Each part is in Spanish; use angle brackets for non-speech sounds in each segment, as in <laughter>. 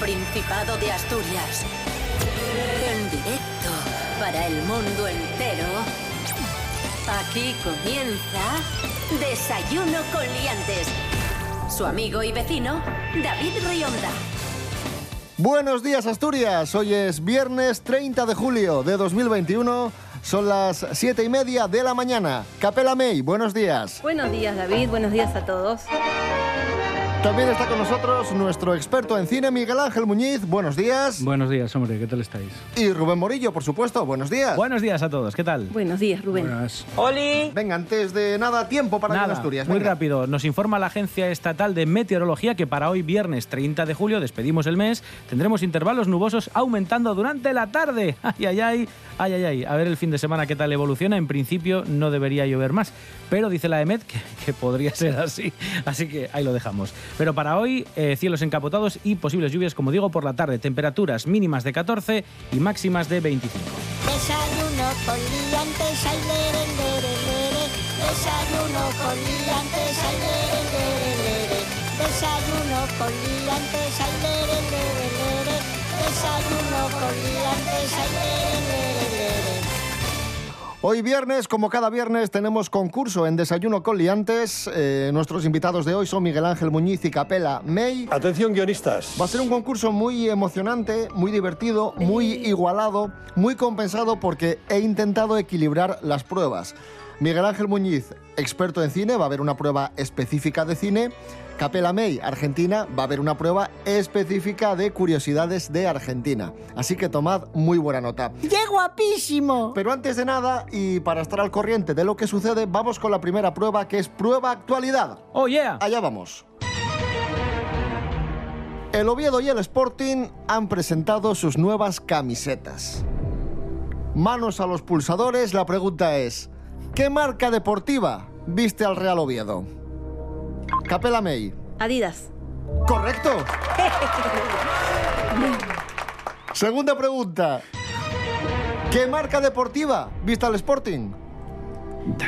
Principado de Asturias. En directo para el mundo entero. Aquí comienza Desayuno con Liantes. Su amigo y vecino, David Rionda. Buenos días Asturias, hoy es viernes 30 de julio de 2021, son las 7 y media de la mañana. Capela May, buenos días. Buenos días David, buenos días a todos. También está con nosotros nuestro experto en cine, Miguel Ángel Muñiz. Buenos días. Buenos días, hombre, ¿qué tal estáis? Y Rubén Morillo, por supuesto. Buenos días. Buenos días a todos, ¿qué tal? Buenos días, Rubén. Buenas. Venga, antes de nada, tiempo para Nada, Asturias. muy venga. rápido. Nos informa la Agencia Estatal de Meteorología que para hoy, viernes 30 de julio, despedimos el mes, tendremos intervalos nubosos aumentando durante la tarde. Ay, ay, ay, ay, ay, ay. A ver el fin de semana qué tal evoluciona. En principio no debería llover más, pero dice la EMET que, que podría ser así. Así que ahí lo dejamos. Pero para hoy, eh, cielos encapotados y posibles lluvias, como digo, por la tarde. Temperaturas mínimas de 14 y máximas de 25. Desayuno con liantes, ay, lere, lere, lere. Desayuno con liantes, ay, lere, lere, lere. Desayuno con liantes, ay, lere, lere, lere. Desayuno con liantes, ay, lere, lere, lere. Hoy viernes, como cada viernes, tenemos concurso en Desayuno con Liantes. Eh, nuestros invitados de hoy son Miguel Ángel Muñiz y Capela May. Atención guionistas. Va a ser un concurso muy emocionante, muy divertido, muy igualado, muy compensado porque he intentado equilibrar las pruebas. Miguel Ángel Muñiz, experto en cine, va a haber una prueba específica de cine. Capela May, Argentina, va a haber una prueba específica de curiosidades de Argentina. Así que tomad muy buena nota. ¡Qué guapísimo! Pero antes de nada, y para estar al corriente de lo que sucede, vamos con la primera prueba, que es prueba actualidad. ¡Oh, yeah! Allá vamos. El Oviedo y el Sporting han presentado sus nuevas camisetas. Manos a los pulsadores, la pregunta es, ¿qué marca deportiva viste al Real Oviedo? Capela May. Adidas. Correcto. <laughs> Segunda pregunta. ¿Qué marca deportiva viste al Sporting?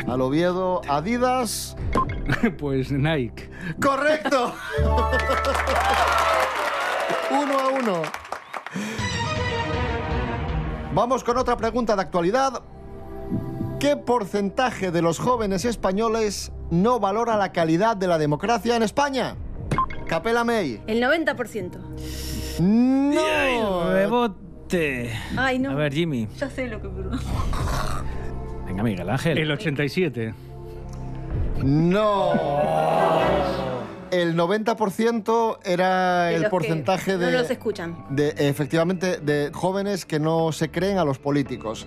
Al Oviedo, Adidas. <laughs> Pues Nike. ¡Correcto! uno a uno. Vamos con otra pregunta de actualidad. ¿Qué porcentaje de los jóvenes españoles no valora la calidad de la democracia en España? Capela May. El 90%. No. Rebote. Ay, no. A ver, Jimmy. Ya sé lo que... Venga, Miguel Ángel. El 87. No. El 90% era el porcentaje de... No los escuchan. de, efectivamente, de jóvenes que no se creen a los políticos.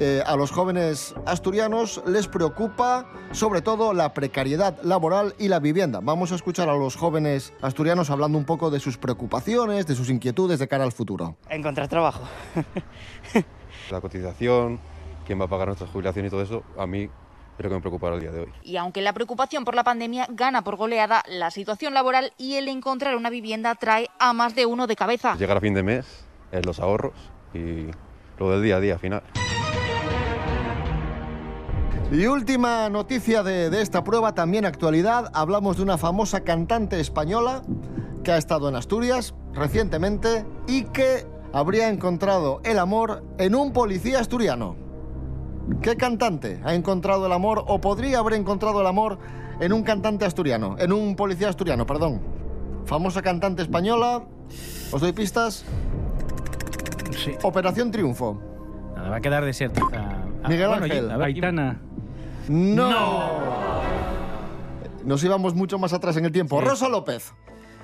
Eh, a los jóvenes asturianos les preocupa sobre todo la precariedad laboral y la vivienda. Vamos a escuchar a los jóvenes asturianos hablando un poco de sus preocupaciones, de sus inquietudes de cara al futuro. Encontrar trabajo. <laughs> La cotización, quién va a pagar nuestra jubilación y todo eso, a mí creo que me preocupa al día de hoy. Y aunque la preocupación por la pandemia gana por goleada, la situación laboral y el encontrar una vivienda trae a más de uno de cabeza. Llegar a fin de mes, eh, los ahorros y lo del día a día final. Y última noticia de, de esta prueba, también actualidad, hablamos de una famosa cantante española que ha estado en Asturias recientemente y que habría encontrado el amor en un policía asturiano. ¿Qué cantante ha encontrado el amor o podría haber encontrado el amor en un cantante asturiano, en un policía asturiano, perdón? Famosa cantante española, os doy pistas, Sí. Operación Triunfo. Nada, va a quedar desierta. Ah, Miguel bueno, Ángel. Ver. Aitana. ¡No! Nos íbamos mucho más atrás en el tiempo. Rosa López,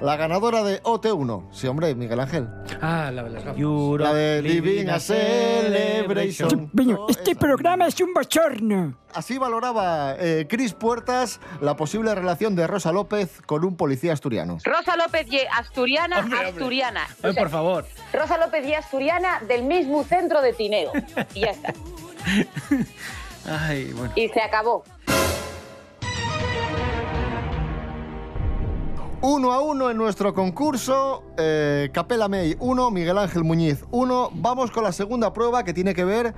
la ganadora de OT1. Sí, hombre, Miguel Ángel. Ah, la de las gafas. La de Living a Celebration. Bueno, este esa. programa es un bochorno. Así valoraba eh, Cris Puertas la posible relación de Rosa López con un policía asturiano. Rosa López y Asturiana, Hombre, hombre. Asturiana. Ay, por favor. Rosa López y Asturiana del mismo centro de Tineo. Y ya está. <laughs> Ay, bueno. Y se acabó. Uno a uno en nuestro concurso. eh, Capela May 1, Miguel Ángel Muñiz 1. Vamos con la segunda prueba que tiene que ver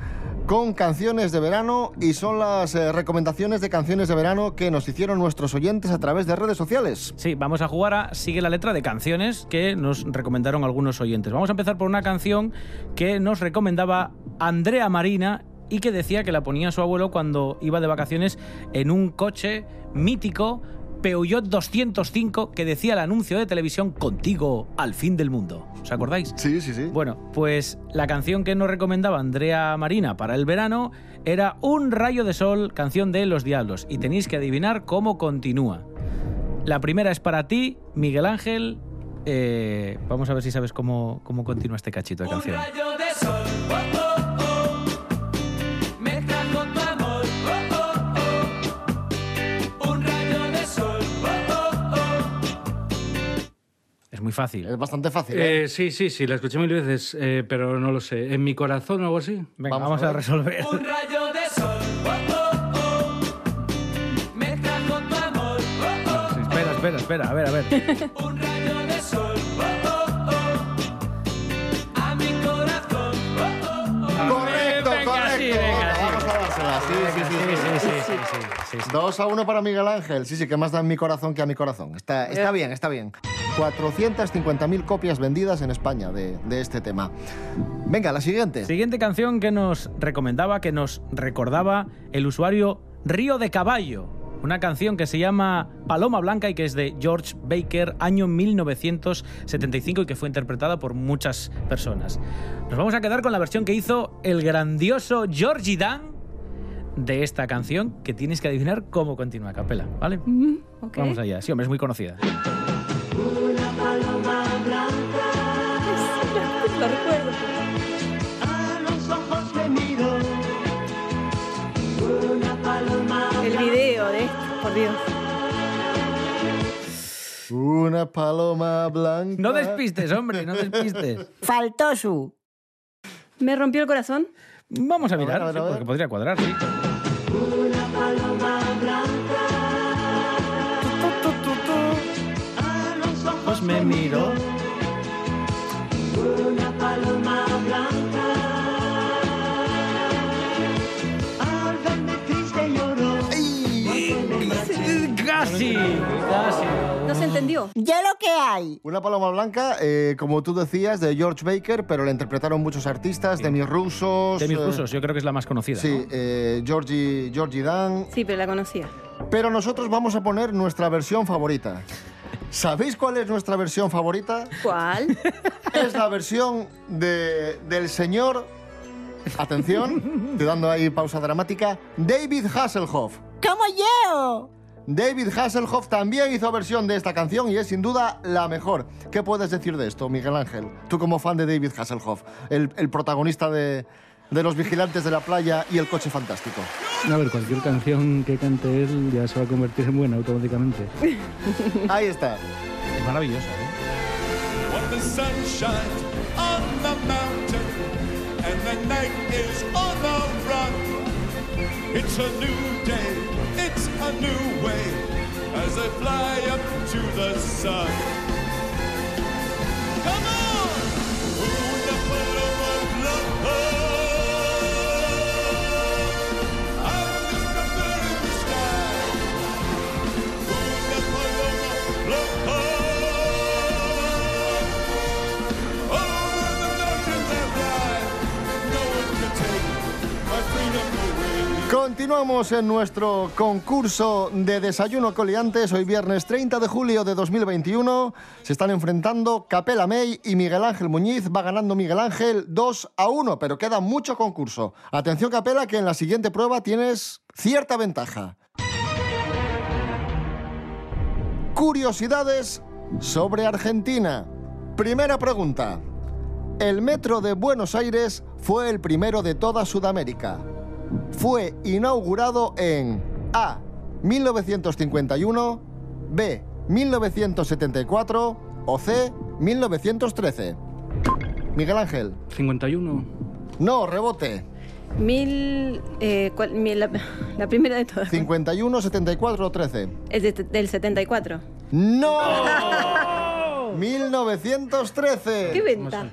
con canciones de verano y son las eh, recomendaciones de canciones de verano que nos hicieron nuestros oyentes a través de redes sociales. Sí, vamos a jugar a Sigue la letra de canciones que nos recomendaron algunos oyentes. Vamos a empezar por una canción que nos recomendaba Andrea Marina y que decía que la ponía su abuelo cuando iba de vacaciones en un coche mítico Peugeot 205 que decía el anuncio de televisión Contigo al fin del mundo. ¿Os acordáis? Sí, sí, sí. Bueno, pues la canción que nos recomendaba Andrea Marina para el verano era Un rayo de sol, canción de Los Diablos, y tenéis que adivinar cómo continúa. La primera es para ti, Miguel Ángel. Eh, vamos a ver si sabes cómo, cómo continúa este cachito de canción. de sol, oh, muy fácil. Es bastante fácil. ¿eh? Eh, sí, sí, sí, la escuché mil veces, eh, pero no lo sé. ¿En mi corazón o algo así? Venga, Vamos vamos, a a, ver. resolver. Un rayo de sol, oh, oh, oh. Tu amor, espera, espera, espera. A ver, a ver. Un rayo sí. 2 a 1 para Miguel Ángel. Sí, sí, que más da en mi corazón que a mi corazón. Está, está bien, está bien. 450.000 copias vendidas en España de, de este tema. Venga, la siguiente. Siguiente canción que nos recomendaba, que nos recordaba el usuario Río de Caballo. Una canción que se llama Paloma Blanca y que es de George Baker, año 1975 y que fue interpretada por muchas personas. Nos vamos a quedar con la versión que hizo el grandioso Georgie Dan de esta canción, que tienes que adivinar cómo continúa a capela, ¿vale? ok. Vamos allá. Sí, hombre, es muy conocida. Lo <laughs> recuerdo. El video de esto, por Dios. Una paloma blanca. No despistes, hombre, no despistes. Faltó su. ¿Me rompió el corazón? Vamos a, mirar, porque podría cuadrar, sí. Una paloma blanca. Me miró. Entendió. Ya lo que hay. Una paloma blanca, eh, como tú decías, de George Baker, pero la interpretaron muchos artistas, Demi Rusos. De mis eh, rusos, yo creo que es la más conocida. Sí, ¿no? eh, Georgie, Georgie Dan. Sí, pero la conocía. Pero nosotros vamos a poner nuestra versión favorita. ¿Sabéis cuál es nuestra versión favorita? ¿Cuál? <laughs> Es la versión de, del señor. Atención, estoy dando ahí pausa dramática. David Hasselhoff. ¡Como yo! David Hasselhoff también hizo versión de esta canción y es sin duda la mejor. ¿Qué puedes decir de esto, Miguel Ángel? Tú como fan de David Hasselhoff, el, el protagonista de, de Los Vigilantes de la Playa y El Coche Fantástico. A ver, cualquier canción que cante él ya se va a convertir en buena automáticamente. <laughs> Ahí está. Es maravillosa, ¿eh? When the it's a new day, it's a new way as I fly up to the sun. Continuamos en nuestro concurso de desayuno coliantes. Hoy viernes 30 de julio de 2021 se están enfrentando Capela May y Miguel Ángel Muñiz. Va ganando Miguel Ángel 2 a 1, pero queda mucho concurso. Atención Capela que en la siguiente prueba tienes cierta ventaja. Curiosidades sobre Argentina. Primera pregunta. El metro de Buenos Aires fue el primero de toda Sudamérica. Fue inaugurado en A. 1951, B. 1974 o C. 1913. Miguel Ángel. 51. No, rebote. Mil. eh, la, la primera de todas. 51, 74 o 13. El de- del 74. ¡No! 1913. <laughs> ¡Qué ventaja!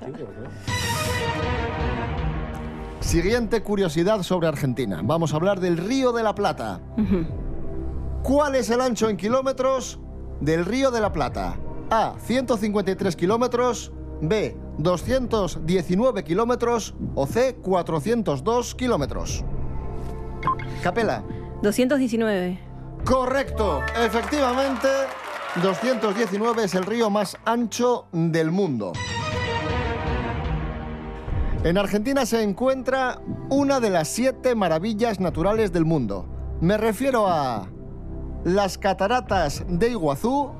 Siguiente curiosidad sobre Argentina. Vamos a hablar del Río de la Plata. ¿Cuál es el ancho en kilómetros del Río de la Plata? A. 153 kilómetros. B. 219 kilómetros. O C. 402 kilómetros. Capela. 219. Correcto. Efectivamente, 219 es el río más ancho del mundo. En Argentina se encuentra una de las siete maravillas naturales del mundo. Me refiero a las cataratas de Iguazú,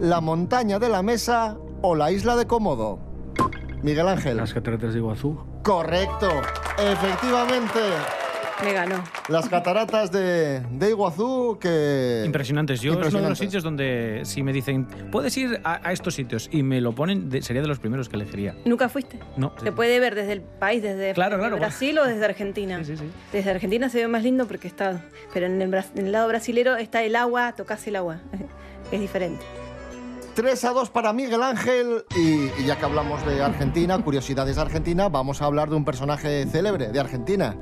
la montaña de la Mesa o la isla de Cómodo. Miguel Ángel. Las cataratas de Iguazú. Correcto. Efectivamente. Me ganó. Las cataratas de, de Iguazú que... Impresionantes. Yo es uno de los sitios donde si me dicen, puedes ir a, a estos sitios y me lo ponen, de- sería de los primeros que elegiría. ¿Nunca fuiste? No. Se puede ver desde el país, desde Claro, claro. Brasil o desde Argentina. Desde Argentina se ve más lindo porque está. Pero en el, en el lado brasilero está el agua, tocas el agua. <laughs> Es diferente. 3 a 2 para Miguel Ángel y, y ya que hablamos de Argentina, <laughs> curiosidades de Argentina, vamos a hablar de un personaje célebre de Argentina,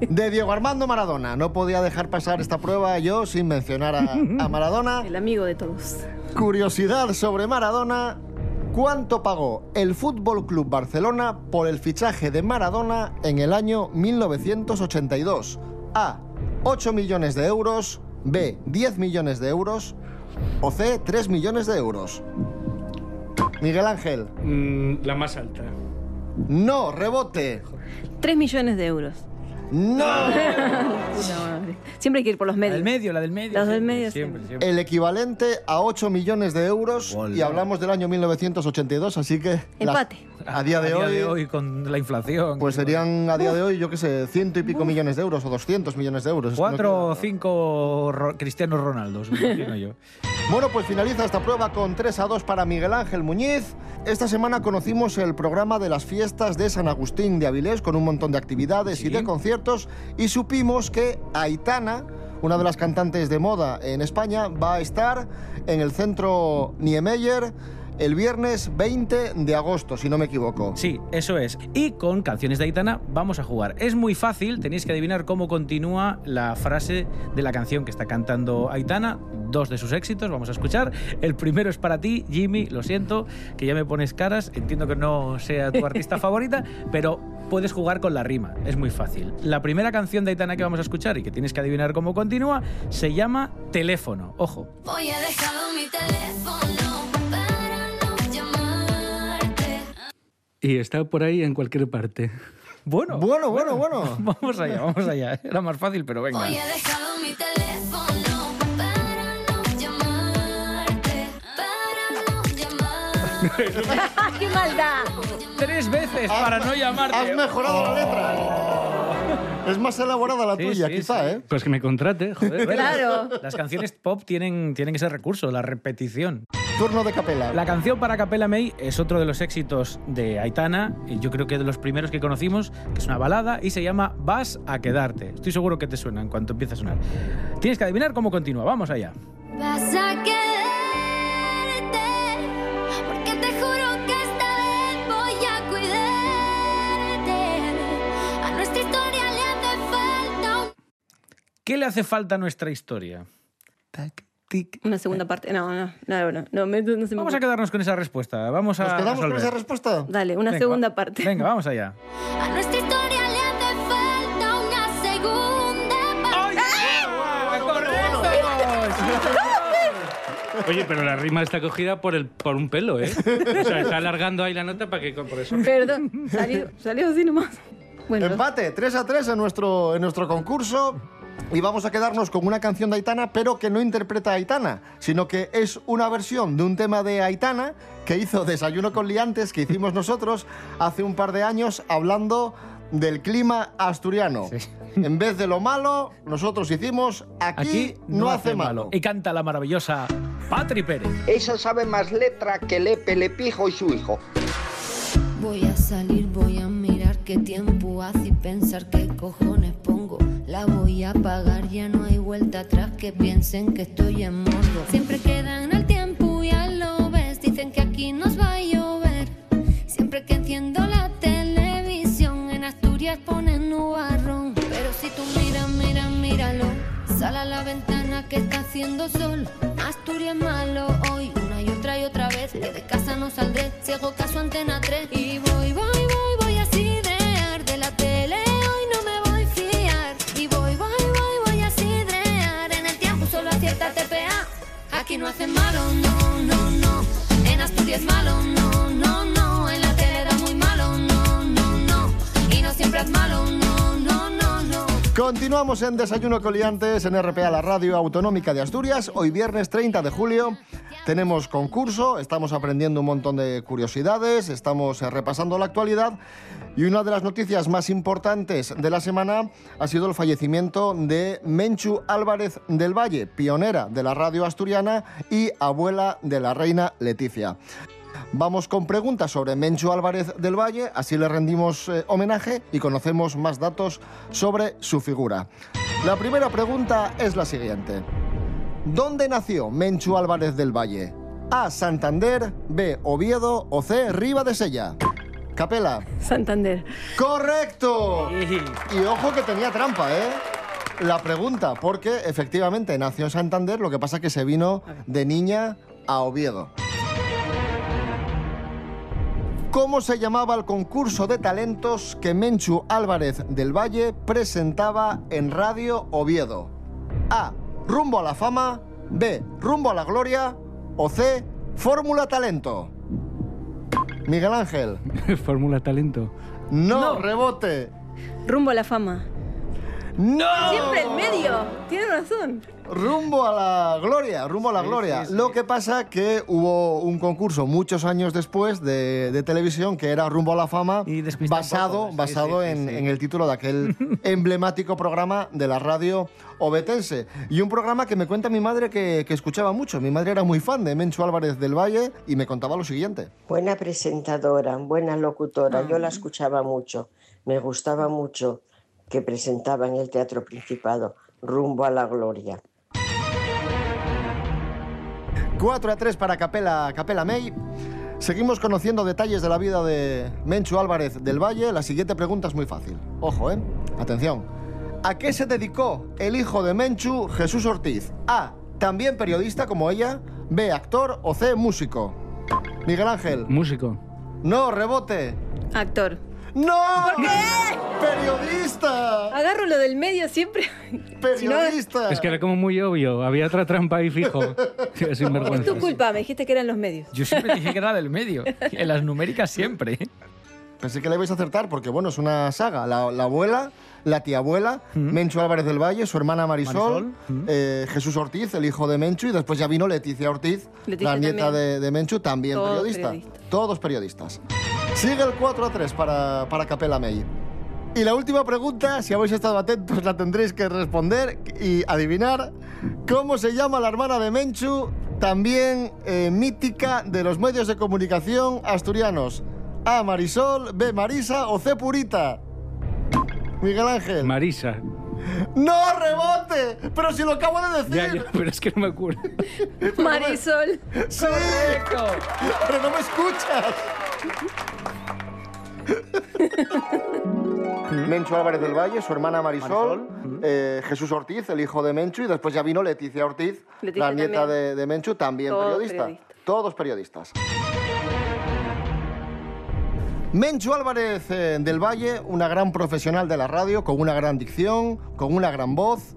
de Diego Armando Maradona. No podía dejar pasar esta prueba yo sin mencionar a, a Maradona. <laughs> El amigo de todos. Curiosidad sobre Maradona. ¿Cuánto pagó el Fútbol Club Barcelona por el fichaje de Maradona en el año 1982? A. 8 millones de euros. B. 10 millones de euros. O C. 3 millones de euros. Miguel Ángel. Mm, la más alta. No, rebote. 3 millones de euros. No. <laughs> No, siempre hay que ir por los medios. del medio, la del medio. Los del siempre, medio siempre, siempre. El equivalente a 8 millones de euros. Y hablamos del año 1982, así que... las- A día de hoy... con la inflación. Pues serían a día de hoy, yo qué sé, ciento y pico millones de euros o 200 millones de euros. Cuatro o cinco Ro- Cristianos Ronaldos, me imagino yo. <laughs> Bueno, pues finaliza esta prueba con 3 a 2 para Miguel Ángel Muñiz. Esta semana conocimos el programa de las fiestas de San Agustín de Avilés con un montón de actividades y de conciertos y supimos que Aitana, una de las cantantes de moda en España, va a estar en el centro Niemeyer el viernes 20 de agosto, si no me equivoco. Sí, eso es. Y con canciones de Aitana vamos a jugar. Es muy fácil, tenéis que adivinar cómo continúa la frase de la canción que está cantando Aitana. Dos de sus éxitos, vamos a escuchar. El primero es para ti, Jimmy, lo siento, que ya me pones caras. Entiendo que no sea tu artista <laughs> favorita, pero puedes jugar con la rima. Es muy fácil. La primera canción de Aitana que vamos a escuchar y que tienes que adivinar cómo continúa se llama Teléfono. Ojo. Hoy he dejado mi teléfono Y está por ahí en cualquier parte. Bueno, bueno, bueno, bueno. <laughs> Vamos allá, vamos allá. Era más fácil, pero venga. Hoy he dejado mi teléfono para no llamarte. Para no llamarte. <laughs> ¡Qué maldad! Tres veces para no llamarte. Has mejorado la letra. Es más elaborada la Sí, tuya, sí, quizá, sí. ¿eh? Pues que me contrate, joder. Claro. Las canciones pop tienen, tienen ese recurso, la repetición. Turno de capela. La canción para Capella May es otro de los éxitos de Aitana, y yo creo que de los primeros que conocimos, que es una balada y se llama Vas a quedarte. Estoy seguro que te suena en cuanto empiece a sonar. Tienes que adivinar cómo continúa, vamos allá. Vas a quedarte. Porque te juro que esta vez voy a cuidarte. A nuestra historia le hace falta un. ¿Qué le hace falta a nuestra historia? Una segunda parte. No, no, no, no, no, me- no se me Vamos a quedarnos con esa respuesta. Vamos a ¿Nos quedamos con esa respuesta? Dale, una Venga, segunda va- parte. Venga, vamos allá. A nuestra historia le hace falta una segunda parte. <laughs> Oye, pero la rima está cogida por, el, por un pelo, ¿eh? O sea, está alargando ahí la nota para que por eso. Perdón, salió, salió así nomás. Bueno, Empate, 3 a 3 en nuestro, en nuestro concurso. Y vamos a quedarnos con una canción de Aitana, pero que no interpreta a Aitana, sino que es una versión de un tema de Aitana que hizo Desayuno con Liantes, que hicimos nosotros hace un par de años, hablando del clima asturiano. En vez de lo malo, nosotros hicimos aquí, Aquí no, hace malo. Y canta la maravillosa Patri Pérez. Esa sabe más letra que Lepe, Lepijo y su hijo. Voy a salir, voy a qué tiempo hace y pensar qué cojones pongo. La voy a pagar, ya no hay vuelta atrás que piensen que estoy en modo. Siempre quedan al Continuamos en Desayuno Coliantes en RPA, la radio autonómica de Asturias. Hoy viernes 30 de julio tenemos concurso, estamos aprendiendo un montón de curiosidades, estamos eh, repasando la actualidad y una de las noticias más importantes de la semana ha sido el fallecimiento de Menchu Álvarez del Valle, pionera de la radio asturiana y abuela de la reina Leticia. Vamos con preguntas sobre Menchu Álvarez del Valle, así le rendimos eh, homenaje y conocemos más datos sobre su figura. La primera pregunta es la siguiente. ¿Dónde nació Menchu Álvarez del Valle? A. Santander, B. Oviedo o C. Riva de Sella. Capela. Santander. ¡Correcto! Y ojo que tenía trampa, ¿eh? La pregunta, porque efectivamente nació en Santander, lo que pasa que se vino de niña a Oviedo. ¿Cómo se llamaba el concurso de talentos que Menchu Álvarez del Valle presentaba en Radio Oviedo? A. Rumbo a la fama. B. Rumbo a la gloria. O C. Fórmula talento. Miguel Ángel. <laughs> Fórmula talento. No, rebote. Rumbo a la fama. ¡No! Siempre el medio. Tiene razón. Rumbo a la gloria, rumbo a la Sí, gloria. sí, sí. Lo que pasa que hubo un concurso muchos años después de, de televisión que era Rumbo a la fama, un basado, poco. Sí, basado sí, sí, en, sí. en el título de aquel <laughs> emblemático programa de la radio obetense. Y un programa que me cuenta mi madre que, que escuchaba mucho. Mi madre era muy fan de Menchu Álvarez del Valle y me contaba lo siguiente. Buena presentadora, buena locutora. Yo la escuchaba mucho. Me gustaba mucho que presentaba en el Teatro Principado Rumbo a la Gloria. 4 a 3 para Capela, Capela May. Seguimos conociendo detalles de la vida de Menchu Álvarez del Valle. La siguiente pregunta es muy fácil. Ojo, ¿eh? Atención. ¿A qué se dedicó el hijo de Menchu, Jesús Ortiz? A. También periodista como ella. B. Actor. O C. Músico. Miguel Ángel. Músico. No, rebote. Actor. ¡No! ¿Por qué? ¡Periodista! Agarro lo del medio siempre. Si no, ¡Periodista! Es que era como muy obvio. Había otra trampa ahí fijo. <laughs> Qué es sinvergüenza. tu culpa, me dijiste que eran los medios. Yo siempre dije que era del medio. En las numéricas siempre. Pensé que le ibais a acertar porque, bueno, es una saga. La, la abuela, la tía abuela, Menchu Álvarez del Valle, su hermana Marisol, Marisol, eh, Jesús Ortiz, el hijo de Menchu, y después ya vino Leticia Ortiz, Leticia la nieta también. de, de Menchu, también Todos periodista. periodistas. Todos periodistas. Sigue el 4 a 3 para, para Capela May. Y la última pregunta, si habéis estado atentos, la tendréis que responder y adivinar. ¿Cómo se llama la hermana de Menchu, también eh, mítica de los medios de comunicación asturianos? A. Marisol, B. Marisa o C. Purita. Miguel Ángel. Marisa. ¡No, rebote! Pero si lo acabo de decir. Ya, ya, pero es que no me acuerdo. Marisol. ¡Sí! ¡Pero no me escuchas! <laughs> Menchu Álvarez del Valle, su hermana Marisol, eh, Jesús Ortiz, el hijo de Menchu, y después ya vino Leticia Ortiz, Leticia la nieta de, de Menchu, también periodista. Todos periodistas. Menchu Álvarez eh, del Valle, una gran profesional de la radio, con una gran dicción, con una gran voz,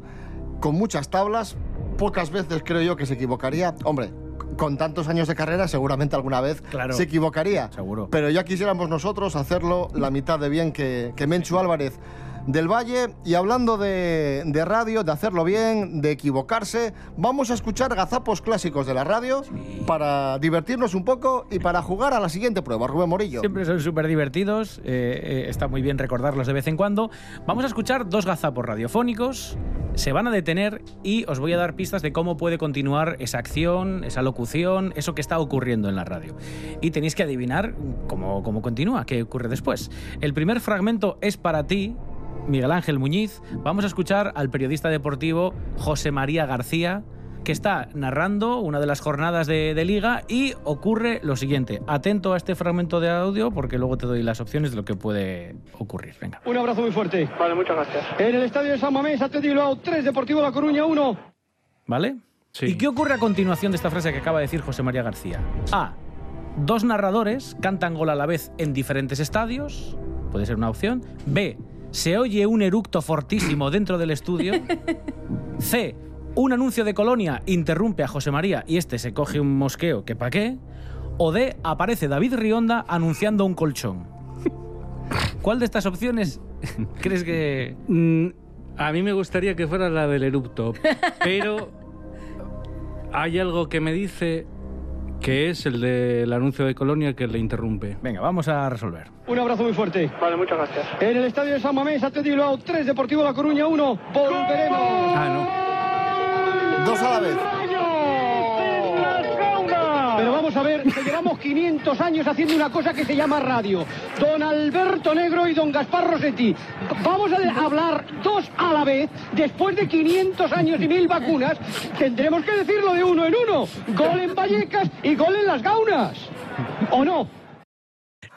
con muchas tablas. Pocas veces creo yo que se equivocaría. Hombre, con tantos años de carrera seguramente alguna vez Claro. se equivocaría. Seguro. Pero ya quisiéramos nosotros hacerlo la mitad de bien que, que Menchu Álvarez del Valle. Y hablando de, de radio, de hacerlo bien, de equivocarse, vamos a escuchar gazapos clásicos de la radio para divertirnos un poco y para jugar a la siguiente prueba. Rubén Morillo. Siempre son súper divertidos, eh, eh, está muy bien recordarlos de vez en cuando. Vamos a escuchar dos gazapos radiofónicos, se van a detener y os voy a dar pistas de cómo puede continuar esa acción, esa locución, eso que está ocurriendo en la radio. Y tenéis que adivinar cómo, cómo continúa, qué ocurre después. El primer fragmento es para ti. Miguel Ángel Muñiz, vamos a escuchar al periodista deportivo José María García, que está narrando una de las jornadas de, de liga y ocurre lo siguiente. Atento a este fragmento de audio porque luego te doy las opciones de lo que puede ocurrir. Venga. Un abrazo muy fuerte. Vale, muchas gracias. En el estadio de San Mamés, Atlético Bilbao 3, Deportivo La Coruña 1. ¿Vale? ¿Y qué ocurre a continuación de esta frase que acaba de decir José María García? A. Dos narradores cantan gol a la vez en diferentes estadios, puede ser una opción. B, se oye un eructo fortísimo dentro del estudio. <laughs> C, un anuncio de Colonia interrumpe a José María y este se coge un mosqueo que pa' qué. O D, aparece David Rionda anunciando un colchón. ¿Cuál de estas opciones <laughs> crees que...? Mm, a mí me gustaría que fuera la del erupto, pero <laughs> hay algo que me dice que es el del anuncio de Colonia que le interrumpe. Venga, vamos a resolver. Un abrazo muy fuerte. Vale, muchas gracias. En el estadio de San Mamés, Atleti Bilbao 3, Deportivo La Coruña 1. Volveremos. Ah, Dos a la vez. Vamos a ver que llevamos 500 años haciendo una cosa que se llama radio. Don Alberto Negro y don Gaspar Rossetti. Vamos a hablar dos a la vez. Después de 500 años y mil vacunas, tendremos que decirlo de uno en uno. Gol en Vallecas y gol en las Gaunas. ¿O no?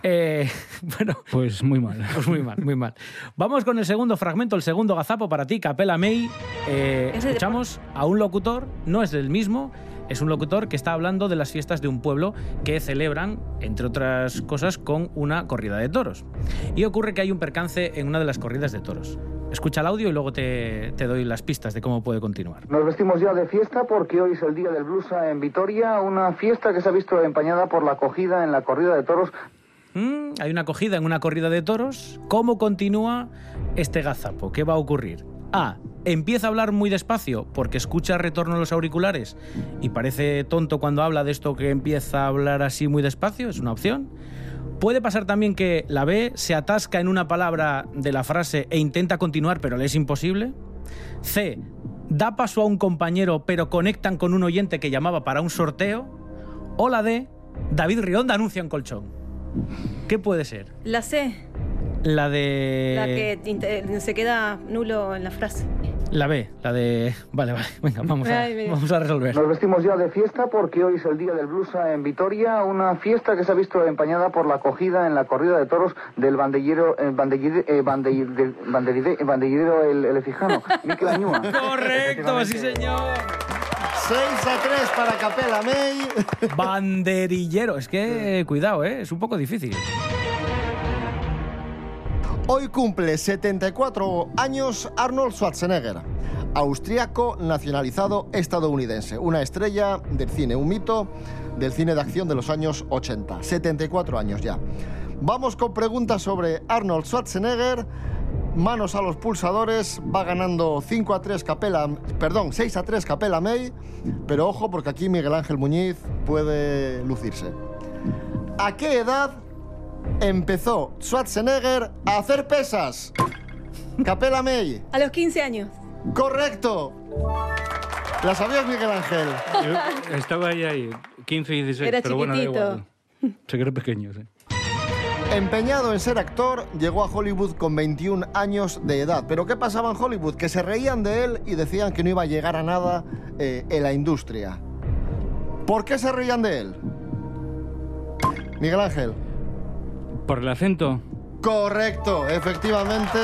Eh, <laughs> bueno, Pues muy mal. pues muy mal, muy mal. Vamos con el segundo fragmento, el segundo gazapo para ti, Capela May. Eh, escuchamos a un locutor, no es el mismo, es un locutor que está hablando de las fiestas de un pueblo que celebran, entre otras cosas, con una corrida de toros. Y ocurre que hay un percance en una de las corridas de toros. Escucha el audio y luego te, te doy las pistas de cómo puede continuar. Nos vestimos ya de fiesta porque hoy es el día del blusa en Vitoria, una fiesta que se ha visto empañada por la acogida en la corrida de toros. Mm, hay una acogida en una corrida de toros. ¿Cómo continúa este gazapo? ¿Qué va a ocurrir? A. Empieza a hablar muy despacio porque escucha retorno a los auriculares y parece tonto cuando habla de esto que empieza a hablar así muy despacio. Es una opción. Puede pasar también que la B se atasca en una palabra de la frase e intenta continuar pero le es imposible. C. Da paso a un compañero pero conectan con un oyente que llamaba para un sorteo. O la D. David Rionda anuncia un colchón. ¿Qué puede ser? La C, La de. la que inte- se queda nulo en la frase. La B, la de. Vale, vale, venga, vamos a, Ay, vamos a resolver. Nos vestimos ya de fiesta porque hoy es el día del blusa en Vitoria, una fiesta que se ha visto empañada por la acogida en la corrida de toros del bandellero, eh, eh, eh, el, el Ecijano, <laughs> Miquel Añúa. Correcto, sí señor. 6 a 3 para Capela May. Banderillero. Es que, cuidado, ¿eh? es un poco difícil. Hoy cumple 74 años Arnold Schwarzenegger, austriaco nacionalizado estadounidense, una estrella del cine, un mito del cine de acción de los años 80. 74 años ya. Vamos con preguntas sobre Arnold Schwarzenegger. Manos a los pulsadores, va ganando 5 a 3 Capela, perdón, 6 a 3 Capela May, pero ojo porque aquí Miguel Ángel Muñiz puede lucirse. ¿A qué edad empezó Schwarzenegger a hacer pesas? Capela May. A los 15 años. Correcto. ¿La sabías, Miguel Ángel? Yo estaba ahí, ahí, 15 y 16, Era pero bueno, da chiquitito. igual. Se pequeño, sí. Empeñado en ser actor, llegó a Hollywood con 21 años de edad. ¿Pero qué pasaba en Hollywood? Que se reían de él y decían que no iba a llegar a nada eh, en la industria. ¿Por qué se reían de él? Miguel Ángel. Por el acento. Correcto, efectivamente,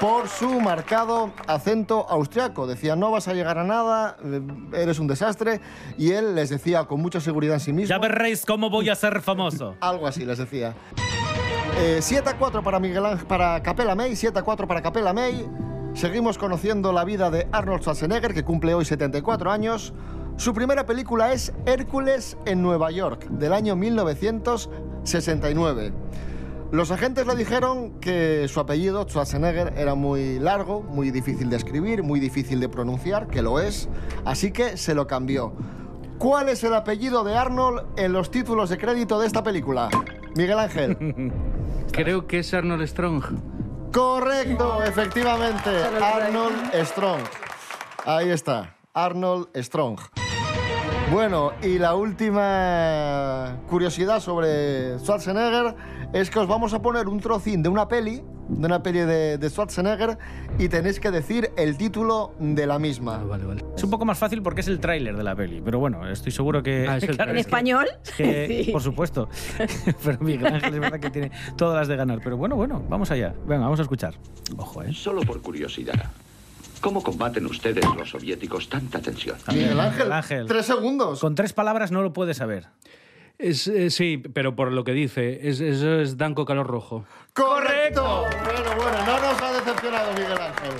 por su marcado acento austriaco. Decía, no vas a llegar a nada, eh, eres un desastre. Y él les decía con mucha seguridad en sí mismo. Ya veréis cómo voy a ser famoso. <laughs> Algo así les decía. Eh, 7 a 4 para Miguel Ángel, para Capela May, 7 a 4 para Capela May. Seguimos conociendo la vida de Arnold Schwarzenegger, que cumple hoy 74 años. Su primera película es Hércules en Nueva York, del año 1969. Los agentes le dijeron que su apellido, Schwarzenegger, era muy largo, muy difícil de escribir, muy difícil de pronunciar, que lo es, así que se lo cambió. ¿Cuál es el apellido de Arnold en los títulos de crédito de esta película? Miguel Ángel. <laughs> Creo que es Arnold Strong. Correcto, efectivamente. Arnold Strong. Ahí está. Arnold Strong. Bueno, y la última curiosidad sobre Schwarzenegger es que os vamos a poner un trocín de una peli, de una peli de, de Schwarzenegger, y tenéis que decir el título de la misma. vale, vale. Es un poco más fácil porque es el tráiler de la peli, pero bueno, estoy seguro que... Ah, es el <laughs> claro, ¿En es español? es que, <laughs> Sí. Por supuesto. <laughs> pero Miguel Ángel es verdad que tiene todas las de ganar. Pero bueno, bueno, vamos allá. Venga, vamos a escuchar. Ojo, ¿eh? Solo por curiosidad. ¿Cómo combaten ustedes los soviéticos tanta tensión? Miguel Ángel, tres segundos. Con tres palabras no lo puedes saber. Es, eh, sí, pero por lo que dice, es, eso es Danco Calor Rojo. ¡Correcto! Bueno, bueno, no nos ha decepcionado Miguel Ángel.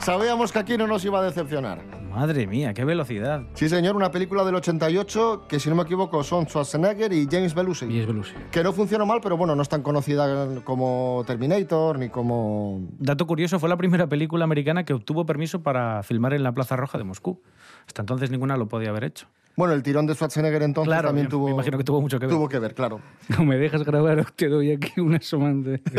Sabíamos que aquí no nos iba a decepcionar. Madre mía, qué velocidad. Sí, señor, una película del 88 que, si no me equivoco, son Schwarzenegger y James Belushi. James Belushi. Que no funcionó mal, pero bueno, no es tan conocida como Terminator ni como... Dato curioso, fue la primera película americana que obtuvo permiso para filmar en la Plaza Roja de Moscú. Hasta entonces ninguna lo podía haber hecho. Bueno, el tirón de Schwarzenegger entonces Claro, también me- tuvo... me imagino que tuvo mucho que ver. Tuvo que ver, claro. <laughs> No me dejas grabar, te doy aquí un asomante. <laughs>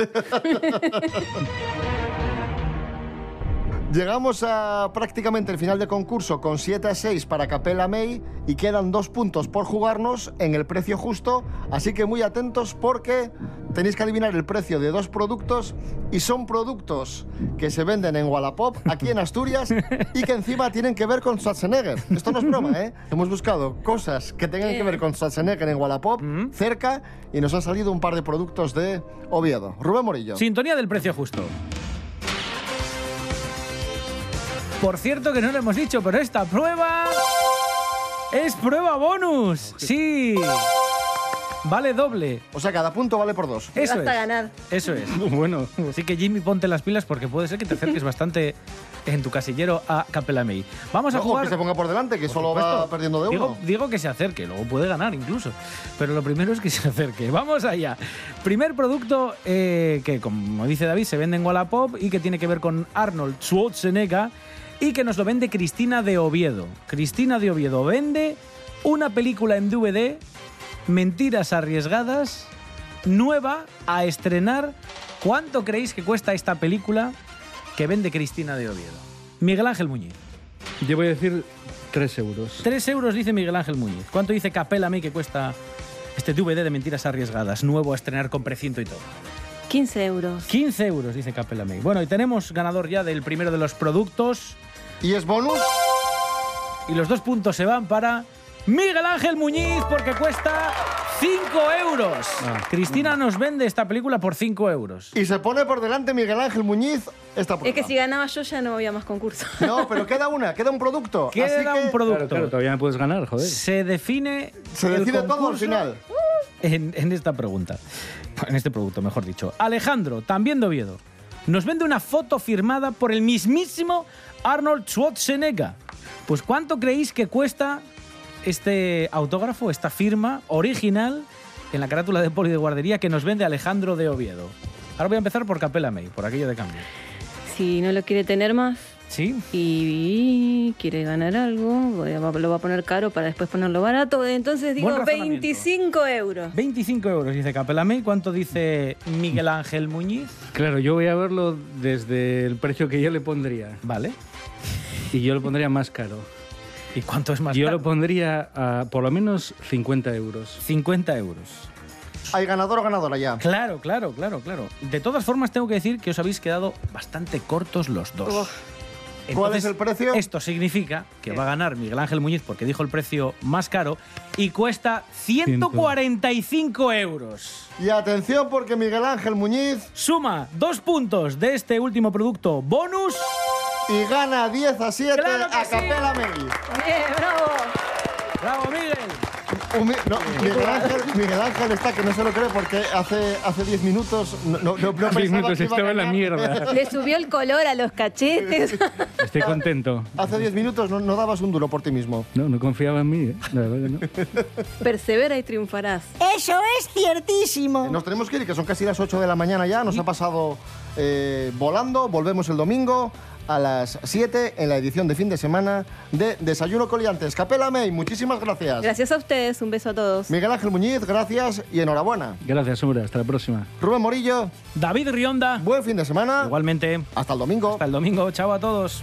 Llegamos a prácticamente el final de concurso con 7 a 6 para Capella May y quedan dos puntos por jugarnos en el precio justo, así que muy atentos porque tenéis que adivinar el precio de dos productos y son productos que se venden en Wallapop, aquí en Asturias, <laughs> y que encima tienen que ver con Schwarzenegger. Esto no es broma, ¿eh? Hemos buscado cosas que tengan que ver con Schwarzenegger en Wallapop, cerca, y nos han salido un par de productos de Oviedo. Rubén Morillo. Sintonía del precio justo. Por cierto que no lo hemos dicho, pero esta prueba es prueba bonus. Sí. Vale doble. O sea, cada punto vale por dos. Eso Basta es. ganar. Eso es. <laughs> Bueno, así que Jimmy, ponte las pilas porque puede ser que te acerques bastante en tu casillero a Capella May. Vamos a jugar. que se ponga por delante, que Por solo va supuesto. perdiendo de digo, uno. Digo que se acerque, luego puede ganar incluso. Pero lo primero es que se acerque. <laughs> Vamos allá. Primer producto eh, que, como dice David, se vende en Wallapop y que tiene que ver con Arnold Schwarzenegger y que nos lo vende Cristina de Oviedo. Cristina de Oviedo vende una película en DVD, Mentiras Arriesgadas, nueva a estrenar. ¿Cuánto creéis que cuesta esta película que vende Cristina de Oviedo? Miguel Ángel Muñiz. Yo voy a decir 3 euros. 3 euros dice Miguel Ángel Muñiz. ¿Cuánto dice Capela May que cuesta este DVD de mentiras arriesgadas, nuevo a estrenar con precinto y todo? 15 euros. 15 euros dice Capela May. Bueno, y tenemos ganador ya del primero de los productos. ¿Y es bonus? Y los dos puntos se van para Miguel Ángel Muñiz porque cuesta 5 euros. Cristina nos vende esta película por 5 euros. Y se pone por delante Miguel Ángel Muñiz esta prueba. Es que si ganaba yo ya no había más concurso. <laughs> No, pero queda una, queda un producto. Queda así que un producto. Claro, claro, todavía me puedes ganar, joder. Se define. Se decide todo al concurso final. En, en esta pregunta. En este producto, mejor dicho. Alejandro, también de Oviedo, nos vende una foto firmada por el mismísimo Arnold Schwarzenegger. Pues, ¿cuánto creéis que cuesta este autógrafo, esta firma original en la carátula de poli de guardería que nos vende Alejandro de Oviedo? Ahora voy a empezar por Capella May, por aquello de cambio. Si no lo quiere tener más ¿Sí? y quiere ganar algo, voy a- lo va a poner caro para después ponerlo barato. Entonces digo Buen razonamiento. 25 euros. 25 euros, dice Capella May. ¿Cuánto dice Miguel Ángel Muñiz? Claro, yo voy a verlo desde el precio que yo le pondría. Vale. Y yo lo pondría más caro. ¿Y cuánto es más Yo caro? lo pondría a por lo menos 50 euros. 50 euros. ¿Hay ganador o ganadora ya? Claro, claro, claro, claro. De todas formas, tengo que decir que os habéis quedado bastante cortos los dos. Uf. ¿Cuál es el precio? Esto significa que va a ganar Miguel Ángel Muñiz porque dijo el precio más caro y cuesta 145 euros. Y atención porque Miguel Ángel Muñiz Suma dos puntos de este último producto bonus. Y gana 10 a 7 ¡Claro que a sí! Capela. Bien, bravo. ¡Bravo, Miguel! Humi- no, Miguel, Ángel, Miguel Ángel está que no se lo cree porque hace hace 10 minutos no, no, pensaba minutos que iba a estaba en la mierda. <laughs> Le subió el color a los cachetes. <laughs> Estoy contento. Hace 10 minutos no, no dabas un duro por ti mismo. No, no confiaba en mí, ¿eh? la verdad que no. <laughs> Persevera y triunfarás. Eso es ciertísimo. Nos tenemos que ir, que son casi las 8 de la mañana ya. Nos ha pasado eh, volando. Volvemos el domingo a las 7 en la edición de fin de semana de Desayuno Coliantes. Capela May, muchísimas gracias. Gracias a ustedes. Un beso a todos. Miguel Ángel Muñiz, gracias y enhorabuena. Gracias, hombre. Hasta la próxima. Rubén Morillo, David Rionda. buen fin de semana. Igualmente. Hasta el domingo. Hasta el domingo. Chao a todos.